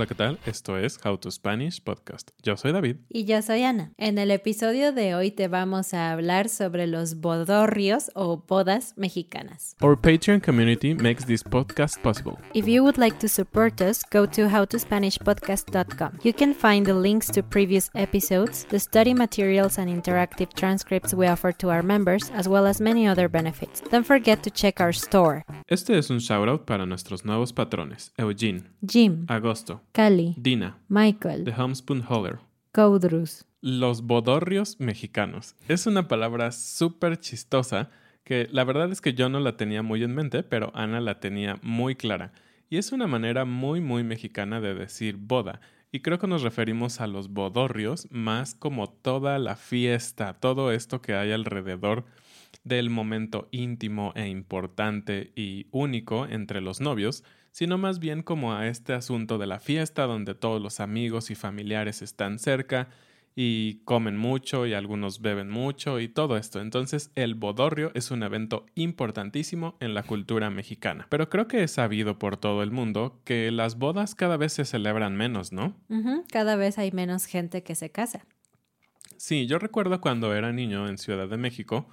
Hola, ¿qué tal? Esto es How to Spanish Podcast. Yo soy David. Y yo soy Ana. En el episodio de hoy te vamos a hablar sobre los bodorrios o bodas mexicanas. Our Patreon community makes this podcast possible. If you would like to support us, go to howtospanishpodcast.com. You can find the links to previous episodes, the study materials and interactive transcripts we offer to our members, as well as many other benefits. Don't forget to check our store. Este es un shoutout para nuestros nuevos patrones, Eugene, Jim, Agosto, Cali, Dina, Michael, The Homespoon Holler. Codrus. Los bodorrios mexicanos. Es una palabra súper chistosa que la verdad es que yo no la tenía muy en mente, pero Ana la tenía muy clara. Y es una manera muy, muy mexicana de decir boda. Y creo que nos referimos a los bodorrios más como toda la fiesta, todo esto que hay alrededor del momento íntimo e importante y único entre los novios, sino más bien como a este asunto de la fiesta donde todos los amigos y familiares están cerca y comen mucho y algunos beben mucho y todo esto. Entonces el bodorrio es un evento importantísimo en la cultura mexicana. Pero creo que es sabido por todo el mundo que las bodas cada vez se celebran menos, ¿no? Cada vez hay menos gente que se casa. Sí, yo recuerdo cuando era niño en Ciudad de México,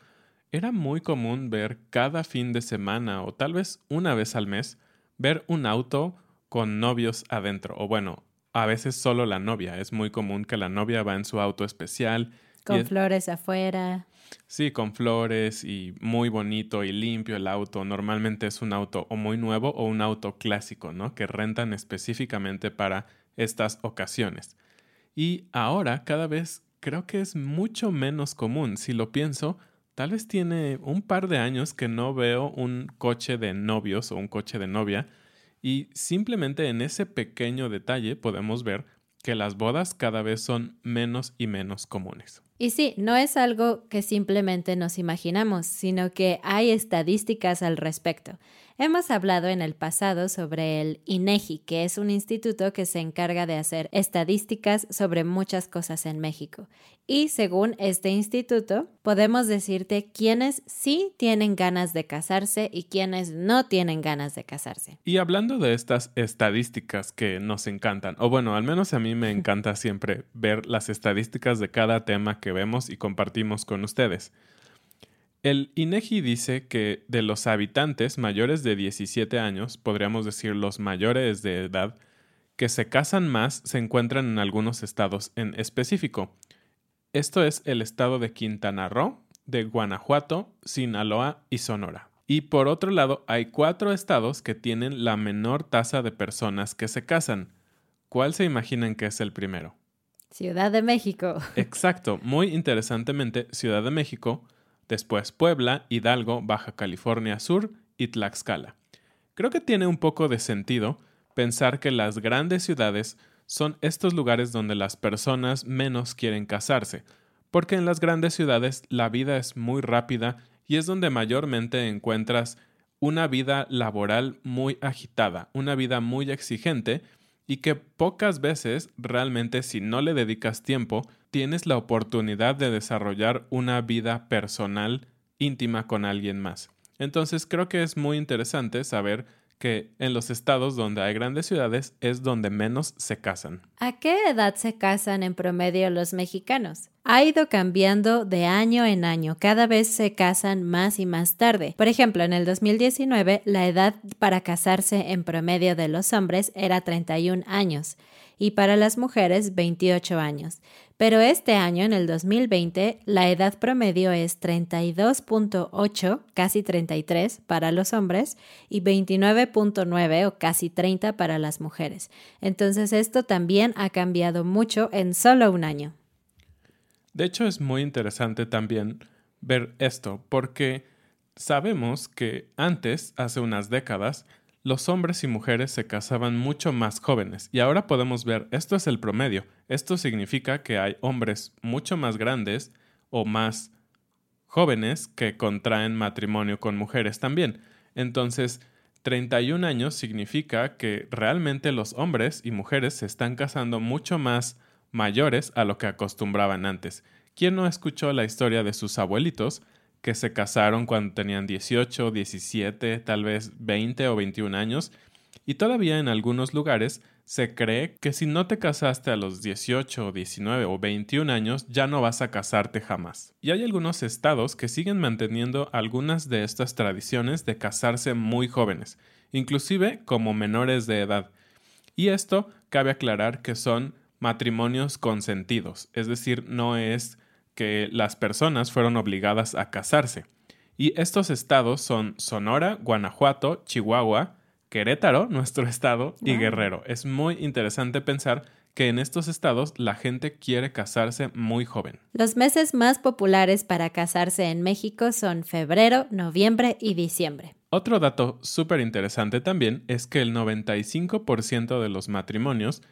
era muy común ver cada fin de semana o tal vez una vez al mes, ver un auto con novios adentro. O bueno, a veces solo la novia. Es muy común que la novia va en su auto especial. Con es- flores afuera. Sí, con flores y muy bonito y limpio el auto. Normalmente es un auto o muy nuevo o un auto clásico, ¿no? Que rentan específicamente para estas ocasiones. Y ahora cada vez creo que es mucho menos común. Si lo pienso, tal vez tiene un par de años que no veo un coche de novios o un coche de novia. Y simplemente en ese pequeño detalle podemos ver que las bodas cada vez son menos y menos comunes. Y sí, no es algo que simplemente nos imaginamos, sino que hay estadísticas al respecto. Hemos hablado en el pasado sobre el INEGI, que es un instituto que se encarga de hacer estadísticas sobre muchas cosas en México. Y según este instituto, podemos decirte quiénes sí tienen ganas de casarse y quiénes no tienen ganas de casarse. Y hablando de estas estadísticas que nos encantan, o bueno, al menos a mí me encanta siempre ver las estadísticas de cada tema que vemos y compartimos con ustedes. El INEGI dice que de los habitantes mayores de 17 años, podríamos decir los mayores de edad, que se casan más se encuentran en algunos estados en específico. Esto es el estado de Quintana Roo, de Guanajuato, Sinaloa y Sonora. Y por otro lado, hay cuatro estados que tienen la menor tasa de personas que se casan. ¿Cuál se imaginan que es el primero? Ciudad de México. Exacto, muy interesantemente, Ciudad de México después Puebla, Hidalgo, Baja California Sur y Tlaxcala. Creo que tiene un poco de sentido pensar que las grandes ciudades son estos lugares donde las personas menos quieren casarse, porque en las grandes ciudades la vida es muy rápida y es donde mayormente encuentras una vida laboral muy agitada, una vida muy exigente y que pocas veces realmente si no le dedicas tiempo tienes la oportunidad de desarrollar una vida personal íntima con alguien más. Entonces creo que es muy interesante saber que en los estados donde hay grandes ciudades es donde menos se casan. ¿A qué edad se casan en promedio los mexicanos? Ha ido cambiando de año en año, cada vez se casan más y más tarde. Por ejemplo, en el 2019 la edad para casarse en promedio de los hombres era 31 años y para las mujeres 28 años. Pero este año, en el 2020, la edad promedio es 32.8, casi 33 para los hombres y 29.9 o casi 30 para las mujeres. Entonces esto también ha cambiado mucho en solo un año. De hecho, es muy interesante también ver esto, porque sabemos que antes, hace unas décadas, los hombres y mujeres se casaban mucho más jóvenes y ahora podemos ver esto es el promedio. Esto significa que hay hombres mucho más grandes o más jóvenes que contraen matrimonio con mujeres también. Entonces, 31 años significa que realmente los hombres y mujeres se están casando mucho más mayores a lo que acostumbraban antes. ¿Quién no escuchó la historia de sus abuelitos que se casaron cuando tenían 18, 17, tal vez 20 o 21 años, y todavía en algunos lugares se cree que si no te casaste a los 18, 19 o 21 años ya no vas a casarte jamás. Y hay algunos estados que siguen manteniendo algunas de estas tradiciones de casarse muy jóvenes, inclusive como menores de edad. Y esto cabe aclarar que son matrimonios consentidos, es decir, no es que las personas fueron obligadas a casarse. Y estos estados son Sonora, Guanajuato, Chihuahua, Querétaro, nuestro estado, y Guerrero. Es muy interesante pensar que en estos estados la gente quiere casarse muy joven. Los meses más populares para casarse en México son febrero, noviembre y diciembre. Otro dato súper interesante también es que el 95% de los matrimonios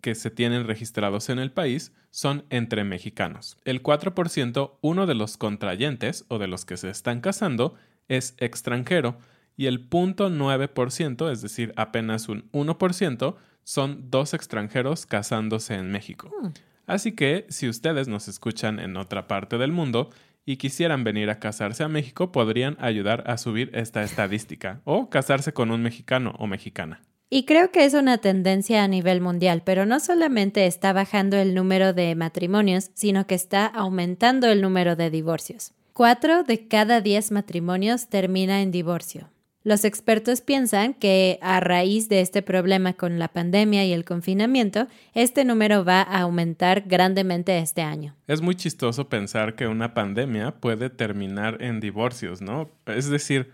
que se tienen registrados en el país son entre mexicanos. El 4%, uno de los contrayentes o de los que se están casando, es extranjero y el 0.9%, es decir, apenas un 1%, son dos extranjeros casándose en México. Hmm. Así que si ustedes nos escuchan en otra parte del mundo y quisieran venir a casarse a México, podrían ayudar a subir esta estadística o casarse con un mexicano o mexicana. Y creo que es una tendencia a nivel mundial, pero no solamente está bajando el número de matrimonios, sino que está aumentando el número de divorcios. Cuatro de cada diez matrimonios termina en divorcio. Los expertos piensan que a raíz de este problema con la pandemia y el confinamiento, este número va a aumentar grandemente este año. Es muy chistoso pensar que una pandemia puede terminar en divorcios, ¿no? Es decir,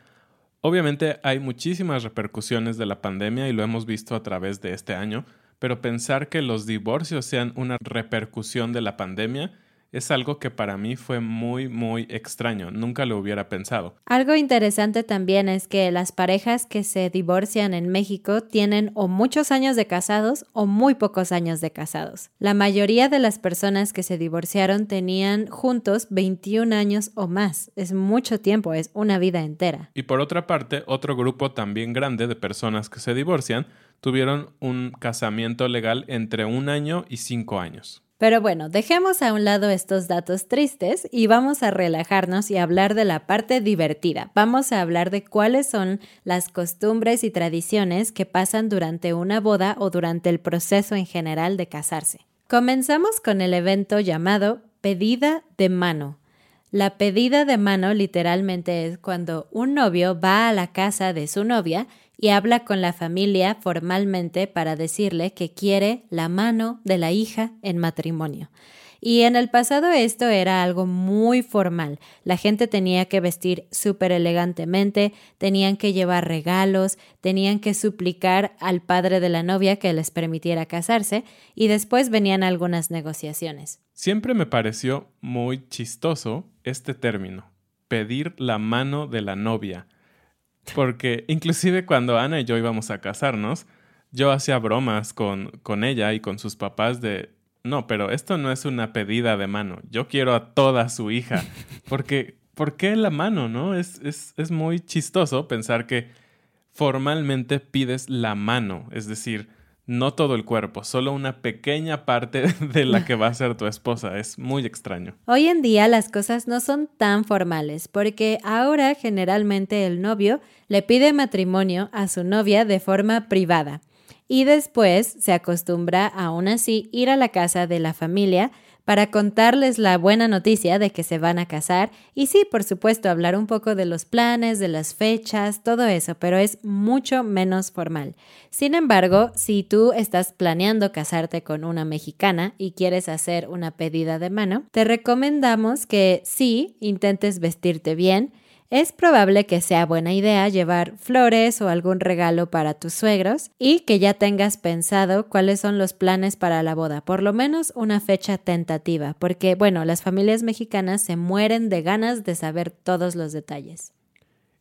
Obviamente hay muchísimas repercusiones de la pandemia y lo hemos visto a través de este año, pero pensar que los divorcios sean una repercusión de la pandemia es algo que para mí fue muy, muy extraño. Nunca lo hubiera pensado. Algo interesante también es que las parejas que se divorcian en México tienen o muchos años de casados o muy pocos años de casados. La mayoría de las personas que se divorciaron tenían juntos 21 años o más. Es mucho tiempo, es una vida entera. Y por otra parte, otro grupo también grande de personas que se divorcian tuvieron un casamiento legal entre un año y cinco años. Pero bueno, dejemos a un lado estos datos tristes y vamos a relajarnos y hablar de la parte divertida. Vamos a hablar de cuáles son las costumbres y tradiciones que pasan durante una boda o durante el proceso en general de casarse. Comenzamos con el evento llamado pedida de mano. La pedida de mano literalmente es cuando un novio va a la casa de su novia y habla con la familia formalmente para decirle que quiere la mano de la hija en matrimonio. Y en el pasado esto era algo muy formal. La gente tenía que vestir súper elegantemente, tenían que llevar regalos, tenían que suplicar al padre de la novia que les permitiera casarse y después venían algunas negociaciones. Siempre me pareció muy chistoso este término, pedir la mano de la novia. Porque inclusive cuando Ana y yo íbamos a casarnos, yo hacía bromas con, con ella y con sus papás de, no, pero esto no es una pedida de mano, yo quiero a toda su hija. Porque, ¿por qué la mano, no? Es, es, es muy chistoso pensar que formalmente pides la mano, es decir, no todo el cuerpo, solo una pequeña parte de la que va a ser tu esposa. Es muy extraño. Hoy en día las cosas no son tan formales, porque ahora generalmente el novio le pide matrimonio a su novia de forma privada y después se acostumbra aún así ir a la casa de la familia para contarles la buena noticia de que se van a casar y sí, por supuesto, hablar un poco de los planes, de las fechas, todo eso, pero es mucho menos formal. Sin embargo, si tú estás planeando casarte con una mexicana y quieres hacer una pedida de mano, te recomendamos que sí intentes vestirte bien, es probable que sea buena idea llevar flores o algún regalo para tus suegros y que ya tengas pensado cuáles son los planes para la boda, por lo menos una fecha tentativa, porque bueno, las familias mexicanas se mueren de ganas de saber todos los detalles.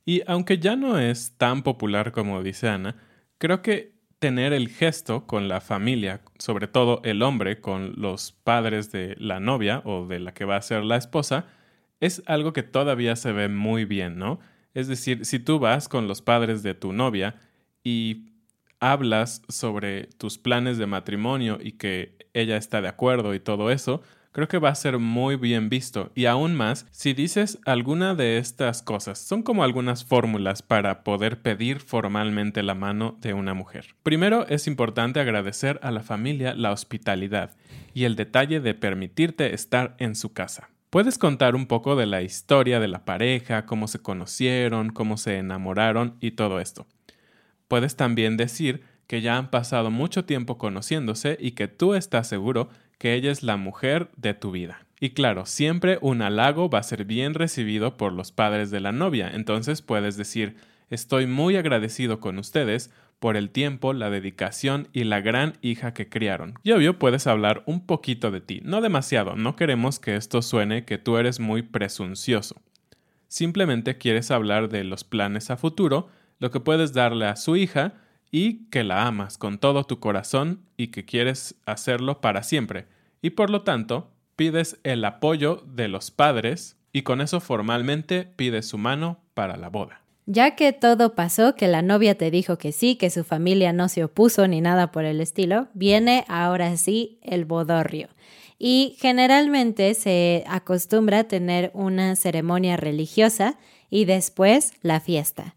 Y aunque ya no es tan popular como dice Ana, creo que tener el gesto con la familia, sobre todo el hombre con los padres de la novia o de la que va a ser la esposa, es algo que todavía se ve muy bien, ¿no? Es decir, si tú vas con los padres de tu novia y hablas sobre tus planes de matrimonio y que ella está de acuerdo y todo eso, creo que va a ser muy bien visto. Y aún más, si dices alguna de estas cosas, son como algunas fórmulas para poder pedir formalmente la mano de una mujer. Primero, es importante agradecer a la familia la hospitalidad y el detalle de permitirte estar en su casa. Puedes contar un poco de la historia de la pareja, cómo se conocieron, cómo se enamoraron y todo esto. Puedes también decir que ya han pasado mucho tiempo conociéndose y que tú estás seguro que ella es la mujer de tu vida. Y claro, siempre un halago va a ser bien recibido por los padres de la novia, entonces puedes decir, estoy muy agradecido con ustedes por el tiempo, la dedicación y la gran hija que criaron. Y obvio puedes hablar un poquito de ti, no demasiado, no queremos que esto suene que tú eres muy presuncioso. Simplemente quieres hablar de los planes a futuro, lo que puedes darle a su hija y que la amas con todo tu corazón y que quieres hacerlo para siempre. Y por lo tanto, pides el apoyo de los padres y con eso formalmente pides su mano para la boda. Ya que todo pasó, que la novia te dijo que sí, que su familia no se opuso ni nada por el estilo, viene ahora sí el bodorrio. Y generalmente se acostumbra a tener una ceremonia religiosa y después la fiesta.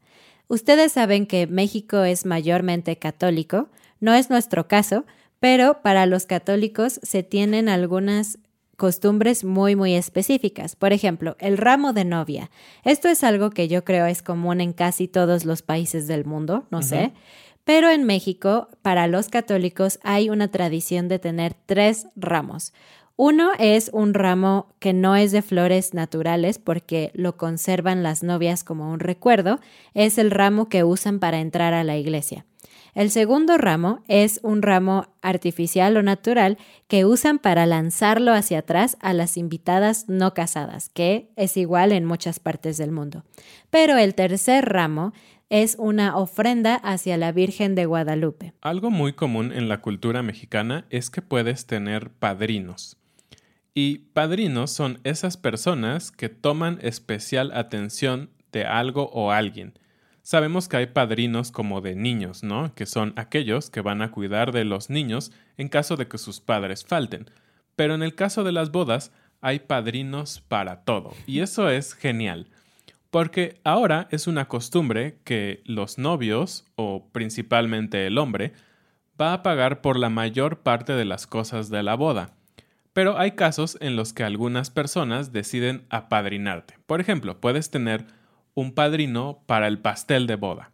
Ustedes saben que México es mayormente católico, no es nuestro caso, pero para los católicos se tienen algunas costumbres muy, muy específicas. Por ejemplo, el ramo de novia. Esto es algo que yo creo es común en casi todos los países del mundo, no sé. Pero en México, para los católicos, hay una tradición de tener tres ramos. Uno es un ramo que no es de flores naturales porque lo conservan las novias como un recuerdo. Es el ramo que usan para entrar a la iglesia. El segundo ramo es un ramo artificial o natural que usan para lanzarlo hacia atrás a las invitadas no casadas, que es igual en muchas partes del mundo. Pero el tercer ramo es una ofrenda hacia la Virgen de Guadalupe. Algo muy común en la cultura mexicana es que puedes tener padrinos. Y padrinos son esas personas que toman especial atención de algo o alguien Sabemos que hay padrinos como de niños, ¿no? Que son aquellos que van a cuidar de los niños en caso de que sus padres falten. Pero en el caso de las bodas, hay padrinos para todo. Y eso es genial. Porque ahora es una costumbre que los novios, o principalmente el hombre, va a pagar por la mayor parte de las cosas de la boda. Pero hay casos en los que algunas personas deciden apadrinarte. Por ejemplo, puedes tener un padrino para el pastel de boda.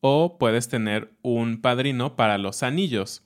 O puedes tener un padrino para los anillos.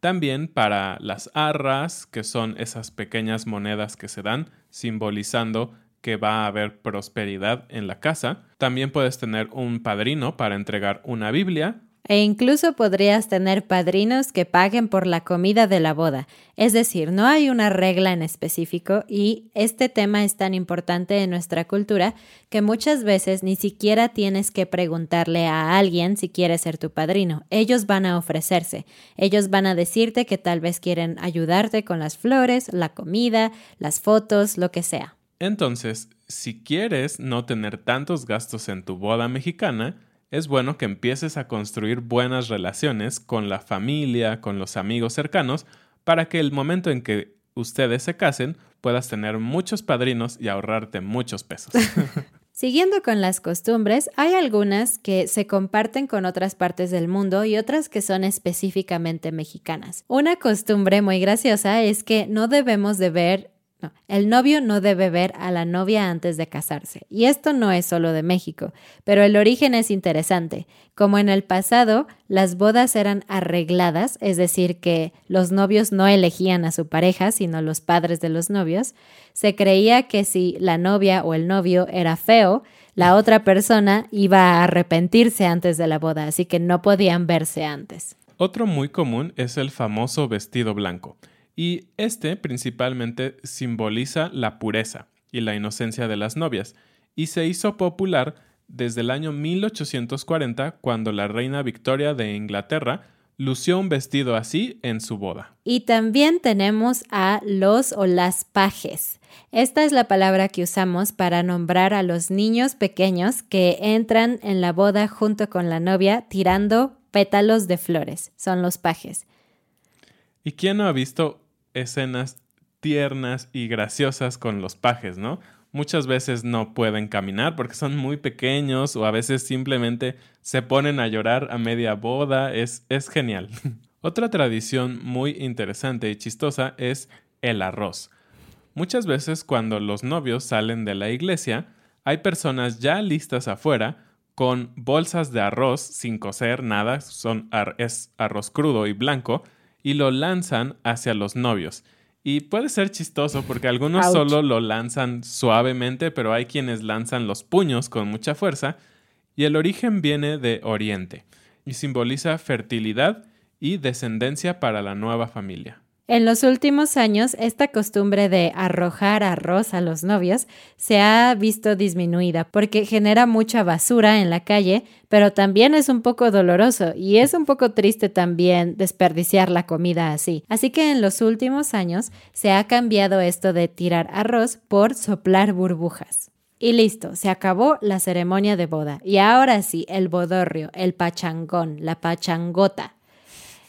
También para las arras, que son esas pequeñas monedas que se dan, simbolizando que va a haber prosperidad en la casa. También puedes tener un padrino para entregar una Biblia E incluso podrías tener padrinos que paguen por la comida de la boda. Es decir, no hay una regla en específico y este tema es tan importante en nuestra cultura que muchas veces ni siquiera tienes que preguntarle a alguien si quiere ser tu padrino. Ellos van a ofrecerse. Ellos van a decirte que tal vez quieren ayudarte con las flores, la comida, las fotos, lo que sea. Entonces, si quieres no tener tantos gastos en tu boda mexicana, es bueno que empieces a construir buenas relaciones con la familia, con los amigos cercanos, para que el momento en que ustedes se casen puedas tener muchos padrinos y ahorrarte muchos pesos. Siguiendo con las costumbres, hay algunas que se comparten con otras partes del mundo y otras que son específicamente mexicanas. Una costumbre muy graciosa es que no debemos de ver el novio no debe ver a la novia antes de casarse. Y esto no es solo de México, pero el origen es interesante. Como en el pasado, las bodas eran arregladas, es decir, que los novios no elegían a su pareja, sino los padres de los novios, se creía que si la novia o el novio era feo, la otra persona iba a arrepentirse antes de la boda, así que no podían verse antes. Otro muy común es el famoso vestido blanco y este principalmente simboliza la pureza y la inocencia de las novias, y se hizo popular desde el año 1840 cuando la reina Victoria de Inglaterra lució un vestido así en su boda. Y también tenemos a los o las pajes. Esta es la palabra que usamos para nombrar a los niños pequeños que entran en la boda junto con la novia tirando pétalos de flores. Son los pajes. ¿Y quién no ha visto escenas tiernas y graciosas con los pajes, ¿no? Muchas veces no pueden caminar porque son muy pequeños o a veces simplemente se ponen a llorar a media boda. Es, es genial. Otra tradición muy interesante y chistosa es el arroz. Muchas veces cuando los novios salen de la iglesia, hay personas ya listas afuera con bolsas de arroz sin cocer nada, son es arroz crudo y blanco, y lo lanzan hacia los novios. Y puede ser chistoso porque algunos solo lo lanzan suavemente, pero hay quienes lanzan los puños con mucha fuerza. Y el origen viene de Oriente y simboliza fertilidad y descendencia para la nueva familia. En los últimos años, esta costumbre de arrojar arroz a los novios se ha visto disminuida porque genera mucha basura en la calle, pero también es un poco doloroso y es un poco triste también desperdiciar la comida así. Así que en los últimos años se ha cambiado esto de tirar arroz por soplar burbujas. Y listo, se acabó la ceremonia de boda. Y ahora sí, el bodorrio, el pachangón, la pachangota.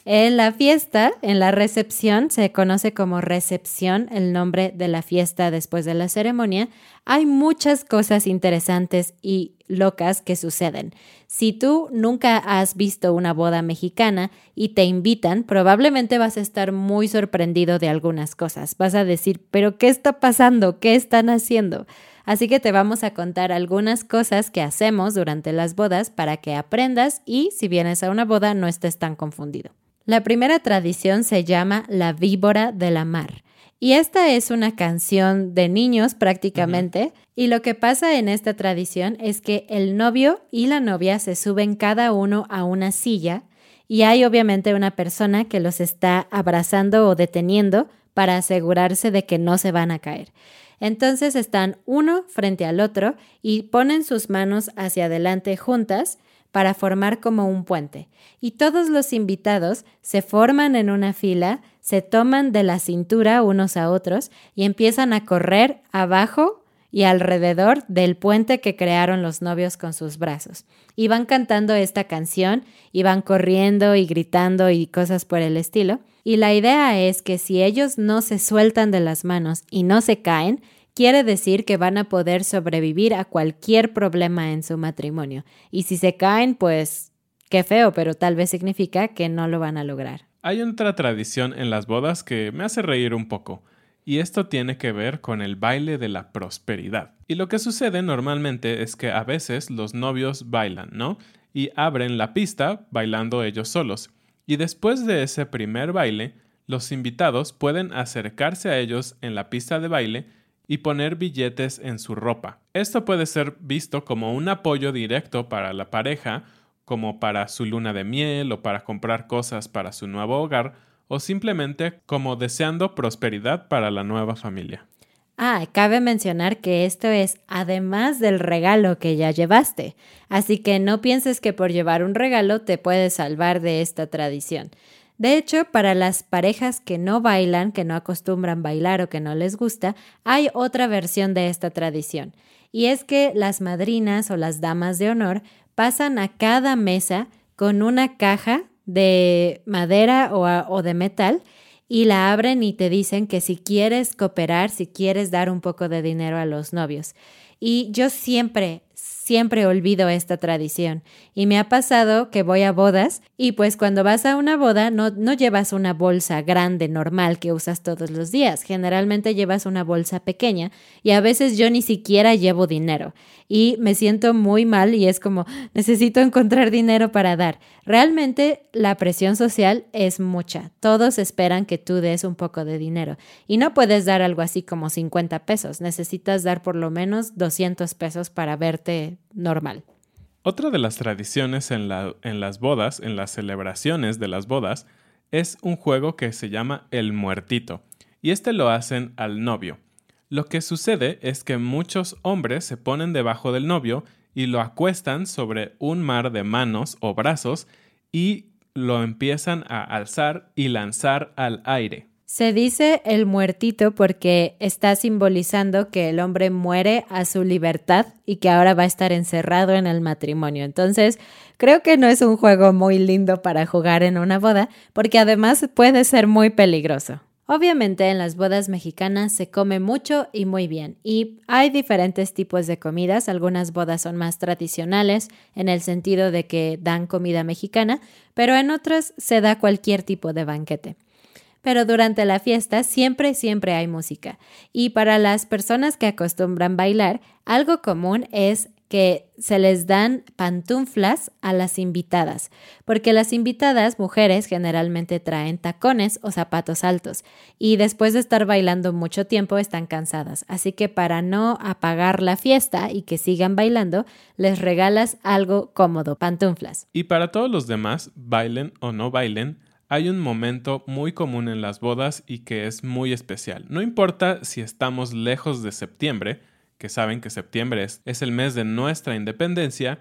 En la fiesta, en la recepción, se conoce como recepción el nombre de la fiesta después de la ceremonia. Hay muchas cosas interesantes y locas que suceden. Si tú nunca has visto una boda mexicana y te invitan, probablemente vas a estar muy sorprendido de algunas cosas. Vas a decir, pero ¿qué está pasando? ¿Qué están haciendo? Así que te vamos a contar algunas cosas que hacemos durante las bodas para que aprendas y si vienes a una boda no estés tan confundido. La primera tradición se llama La víbora de la mar. Y esta es una canción de niños prácticamente. Y lo que pasa en esta tradición es que el novio y la novia se suben cada uno a una silla y hay obviamente una persona que los está abrazando o deteniendo para asegurarse de que no se van a caer. Entonces están uno frente al otro y ponen sus manos hacia adelante juntas para formar como un puente. Y todos los invitados se forman en una fila, se toman de la cintura unos a otros y empiezan a correr abajo y alrededor del puente que crearon los novios con sus brazos. Y van cantando esta canción y van corriendo y gritando y cosas por el estilo. Y la idea es que si ellos no se sueltan de las manos y no se caen, quiere decir que van a poder sobrevivir a cualquier problema en su matrimonio. Y si se caen, pues qué feo, pero tal vez significa que no lo van a lograr. Hay otra tradición en las bodas que me hace reír un poco. Y esto tiene que ver con el baile de la prosperidad. Y lo que sucede normalmente es que a veces los novios bailan, ¿no? Y abren la pista bailando ellos solos. Y después de ese primer baile, los invitados pueden acercarse a ellos en la pista de baile y poner billetes en su ropa. Esto puede ser visto como un apoyo directo para la pareja como para su luna de miel o para comprar cosas para su nuevo hogar, o simplemente como deseando prosperidad para la nueva familia. Ah, cabe mencionar que esto es además del regalo que ya llevaste, así que no pienses que por llevar un regalo te puedes salvar de esta tradición. De hecho, para las parejas que no bailan, que no acostumbran bailar o que no les gusta, hay otra versión de esta tradición, y es que las madrinas o las damas de honor pasan a cada mesa con una caja de madera o, de metal y la abren y te dicen que si quieres cooperar, si quieres dar un poco de dinero a los novios. Y yo siempre, siempre olvido esta tradición. Y me ha pasado que voy a bodas y pues cuando vas a una boda no, no llevas una bolsa grande, normal, que usas todos los días. Generalmente llevas una bolsa pequeña y a veces yo ni siquiera llevo dinero. Y me siento muy mal y es como, necesito encontrar dinero para dar. Realmente la presión social es mucha. Todos esperan que tú des un poco de dinero. Y no puedes dar algo así como 50 pesos. Necesitas dar por lo menos 200 pesos para verte normal. Otra de las tradiciones en, en las bodas, en las celebraciones de las bodas, es un juego que se llama el muertito, y este lo hacen al novio. Lo que sucede es que muchos hombres se ponen debajo del novio y lo acuestan sobre un mar de manos o brazos y lo empiezan a alzar y lanzar al aire. Se dice el muertito porque está simbolizando que el hombre muere a su libertad y que ahora va a estar encerrado en el matrimonio. Entonces, creo que no es un juego muy lindo para jugar en una boda porque además puede ser muy peligroso. Obviamente en las bodas mexicanas se come mucho y muy bien y hay diferentes tipos de comidas. Algunas bodas son más tradicionales en el sentido de que dan comida mexicana, pero en otras se da cualquier tipo de banquete pero durante la fiesta siempre, siempre hay música. Y para las personas que acostumbran bailar, algo común es que se les dan pantuflas a las invitadas, porque las invitadas, mujeres, generalmente traen tacones o zapatos altos y después de estar bailando mucho tiempo están cansadas. Así que para no apagar la fiesta y que sigan bailando, les regalas algo cómodo, pantuflas. Y para todos los demás, bailen o no bailen, hay un momento muy común en las bodas y que es muy especial. No importa si estamos lejos de septiembre, que saben que septiembre es, el mes de nuestra independencia,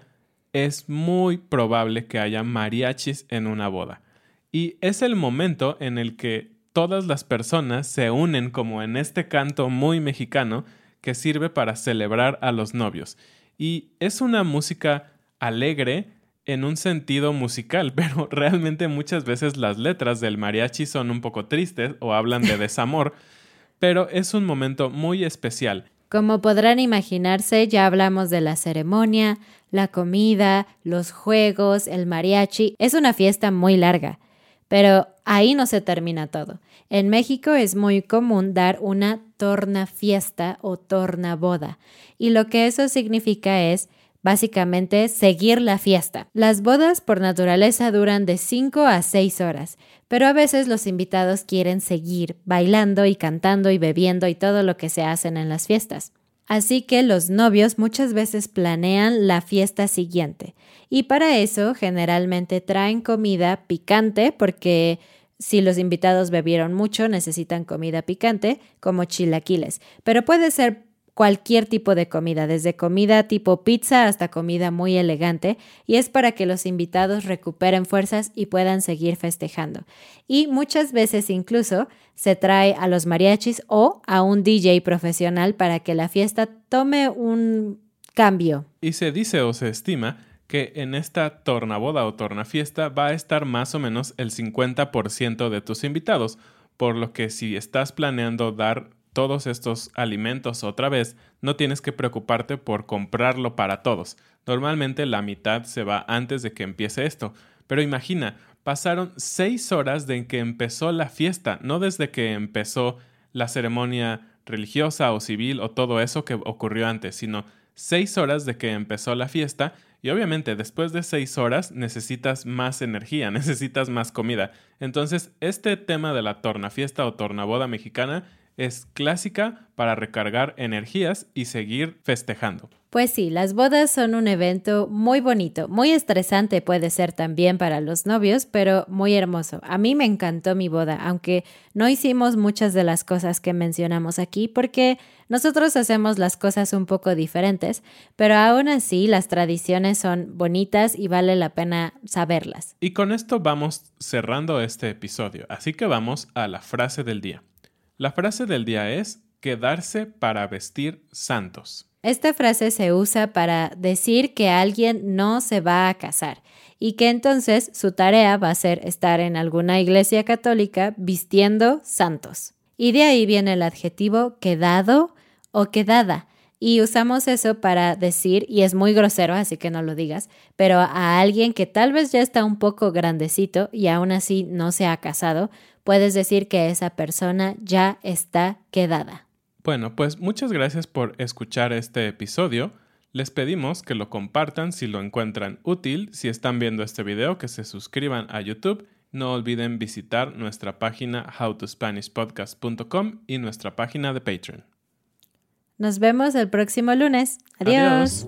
es muy probable que haya mariachis en una boda. Y es el momento en el que todas las personas se unen como en este canto muy mexicano que sirve para celebrar a los novios. Y es una música alegre, en un sentido musical, pero realmente muchas veces las letras del mariachi son un poco tristes o hablan de desamor, pero es un momento muy especial. Como podrán imaginarse, ya hablamos de la ceremonia, la comida, los juegos, el mariachi. Es una fiesta muy larga, pero ahí no se termina todo. En México es muy común dar una torna fiesta o torna boda, y lo que eso significa es básicamente seguir la fiesta. Las bodas por naturaleza duran de 5 a 6 horas, pero a veces los invitados quieren seguir bailando y cantando y bebiendo y todo lo que se hacen en las fiestas. Así que los novios muchas veces planean la fiesta siguiente y para eso generalmente traen comida picante porque si los invitados bebieron mucho necesitan comida picante como chilaquiles, pero puede ser cualquier tipo de comida, desde comida tipo pizza hasta comida muy elegante, y es para que los invitados recuperen fuerzas y puedan seguir festejando. Y muchas veces incluso se trae a los mariachis o a un DJ profesional para que la fiesta tome un cambio. Y se dice o se estima que en esta tornaboda o tornafiesta va a estar más o menos el 50% de tus invitados, por lo que si estás planeando dar todos estos alimentos otra vez, no tienes que preocuparte por comprarlo para todos. Normalmente la mitad se va antes de que empiece esto. Pero imagina, pasaron seis horas de que empezó la fiesta, no desde que empezó la ceremonia religiosa o civil o todo eso que ocurrió antes, sino seis horas de que empezó la fiesta y obviamente después de seis horas necesitas más energía, necesitas más comida. Entonces este tema de la torna fiesta o tornaboda mexicana Es clásica para recargar energías y seguir festejando. Pues sí, las bodas son un evento muy bonito, muy estresante puede ser también para los novios, pero muy hermoso. A mí me encantó mi boda, aunque no hicimos muchas de las cosas que mencionamos aquí porque nosotros hacemos las cosas un poco diferentes, pero aún así las tradiciones son bonitas y vale la pena saberlas. Y con esto vamos cerrando este episodio, así que vamos a la frase del día. La frase del día es quedarse para vestir santos. Esta frase se usa para decir que alguien no se va a casar y que entonces su tarea va a ser estar en alguna iglesia católica vistiendo santos. Y de ahí viene el adjetivo quedado o quedada. Y usamos eso para decir, y es muy grosero, así que no lo digas, pero a alguien que tal vez ya está un poco grandecito y aún así no se ha casado, puedes decir que esa persona ya está quedada. Bueno, pues muchas gracias por escuchar este episodio. Les pedimos que lo compartan si lo encuentran útil, si están viendo este video, que se suscriban a YouTube. No olviden visitar nuestra página howtospanishpodcast.com y nuestra página de Patreon. Nos vemos el próximo lunes. Adiós.